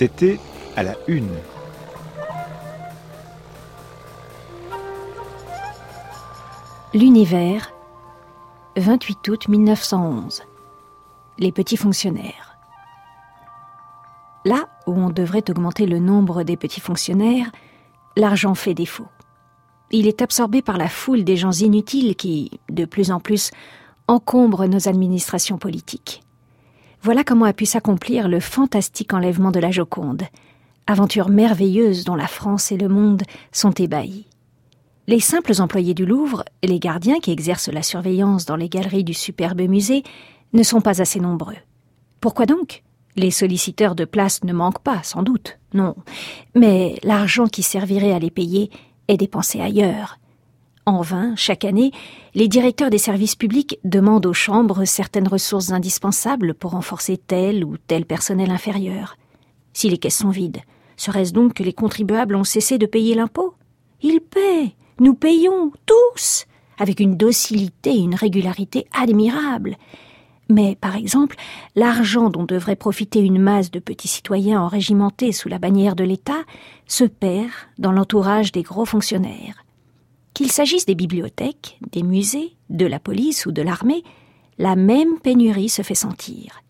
C'était à la une. L'univers, 28 août 1911. Les petits fonctionnaires. Là où on devrait augmenter le nombre des petits fonctionnaires, l'argent fait défaut. Il est absorbé par la foule des gens inutiles qui, de plus en plus, encombrent nos administrations politiques. Voilà comment a pu s'accomplir le fantastique enlèvement de la Joconde, aventure merveilleuse dont la France et le monde sont ébahis. Les simples employés du Louvre les gardiens qui exercent la surveillance dans les galeries du superbe musée ne sont pas assez nombreux. Pourquoi donc? Les solliciteurs de places ne manquent pas, sans doute, non. Mais l'argent qui servirait à les payer est dépensé ailleurs. En vain, chaque année, les directeurs des services publics demandent aux chambres certaines ressources indispensables pour renforcer tel ou tel personnel inférieur. Si les caisses sont vides, serait-ce donc que les contribuables ont cessé de payer l'impôt? Ils paient nous payons tous avec une docilité et une régularité admirables. Mais, par exemple, l'argent dont devrait profiter une masse de petits citoyens enrégimentés sous la bannière de l'État se perd dans l'entourage des gros fonctionnaires. Qu'il s'agisse des bibliothèques, des musées, de la police ou de l'armée, la même pénurie se fait sentir.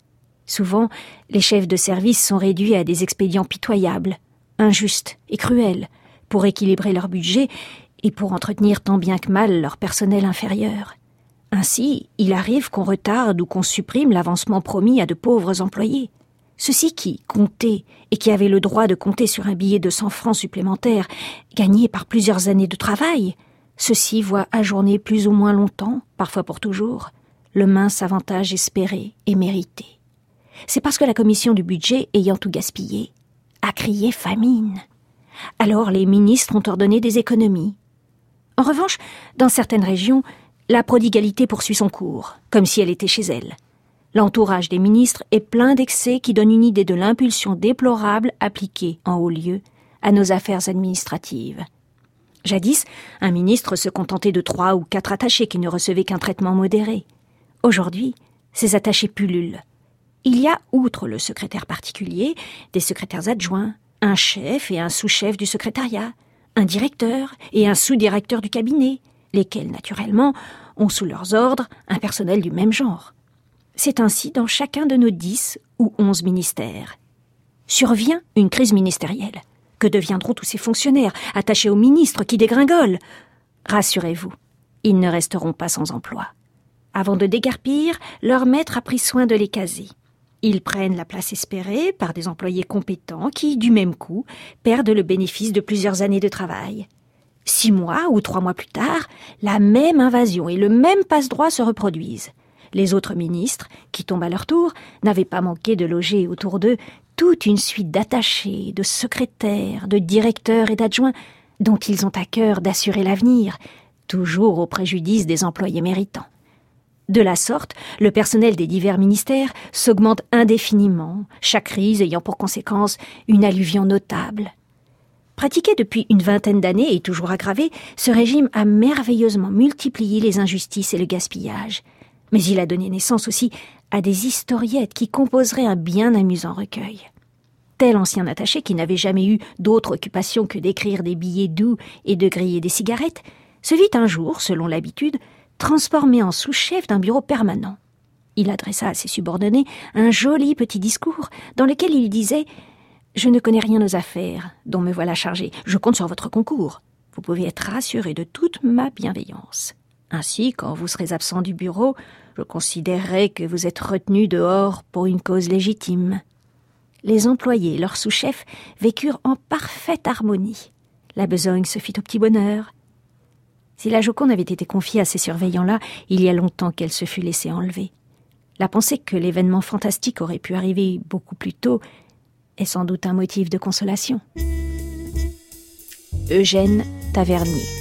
Souvent, les chefs de service sont réduits à des expédients pitoyables, injustes et cruels, pour équilibrer leur budget et pour entretenir tant bien que mal leur personnel inférieur. Ainsi, il arrive qu'on retarde ou qu'on supprime l'avancement promis à de pauvres employés. Ceux-ci qui comptaient et qui avaient le droit de compter sur un billet de cent francs supplémentaires gagné par plusieurs années de travail, ceux-ci voient ajourner plus ou moins longtemps, parfois pour toujours, le mince avantage espéré et mérité. C'est parce que la commission du budget, ayant tout gaspillé, a crié famine. Alors les ministres ont ordonné des économies, en revanche, dans certaines régions, la prodigalité poursuit son cours, comme si elle était chez elle. L'entourage des ministres est plein d'excès qui donnent une idée de l'impulsion déplorable appliquée en haut lieu à nos affaires administratives. Jadis, un ministre se contentait de trois ou quatre attachés qui ne recevaient qu'un traitement modéré. Aujourd'hui, ces attachés pullulent. Il y a, outre le secrétaire particulier, des secrétaires adjoints, un chef et un sous-chef du secrétariat, un directeur et un sous-directeur du cabinet, lesquels, naturellement, ont sous leurs ordres un personnel du même genre. C'est ainsi dans chacun de nos dix ou onze ministères. Survient une crise ministérielle. Que deviendront tous ces fonctionnaires attachés aux ministres qui dégringolent Rassurez-vous, ils ne resteront pas sans emploi. Avant de dégarpir, leur maître a pris soin de les caser. Ils prennent la place espérée par des employés compétents qui, du même coup, perdent le bénéfice de plusieurs années de travail. Six mois ou trois mois plus tard, la même invasion et le même passe-droit se reproduisent. Les autres ministres, qui tombent à leur tour, n'avaient pas manqué de loger autour d'eux toute une suite d'attachés, de secrétaires, de directeurs et d'adjoints dont ils ont à cœur d'assurer l'avenir, toujours au préjudice des employés méritants. De la sorte, le personnel des divers ministères s'augmente indéfiniment, chaque crise ayant pour conséquence une alluvion notable. Pratiqué depuis une vingtaine d'années et toujours aggravé, ce régime a merveilleusement multiplié les injustices et le gaspillage. Mais il a donné naissance aussi à des historiettes qui composeraient un bien amusant recueil. Tel ancien attaché qui n'avait jamais eu d'autre occupation que d'écrire des billets doux et de griller des cigarettes, se vit un jour, selon l'habitude, transformé en sous-chef d'un bureau permanent. Il adressa à ses subordonnés un joli petit discours dans lequel il disait Je ne connais rien aux affaires dont me voilà chargé. Je compte sur votre concours. Vous pouvez être rassuré de toute ma bienveillance. Ainsi, quand vous serez absent du bureau, je considérerai que vous êtes retenu dehors pour une cause légitime. Les employés leurs sous-chefs vécurent en parfaite harmonie. La besogne se fit au petit bonheur. Si la Joconde avait été confiée à ces surveillants-là, il y a longtemps qu'elle se fût laissée enlever. La pensée que l'événement fantastique aurait pu arriver beaucoup plus tôt est sans doute un motif de consolation. Eugène Tavernier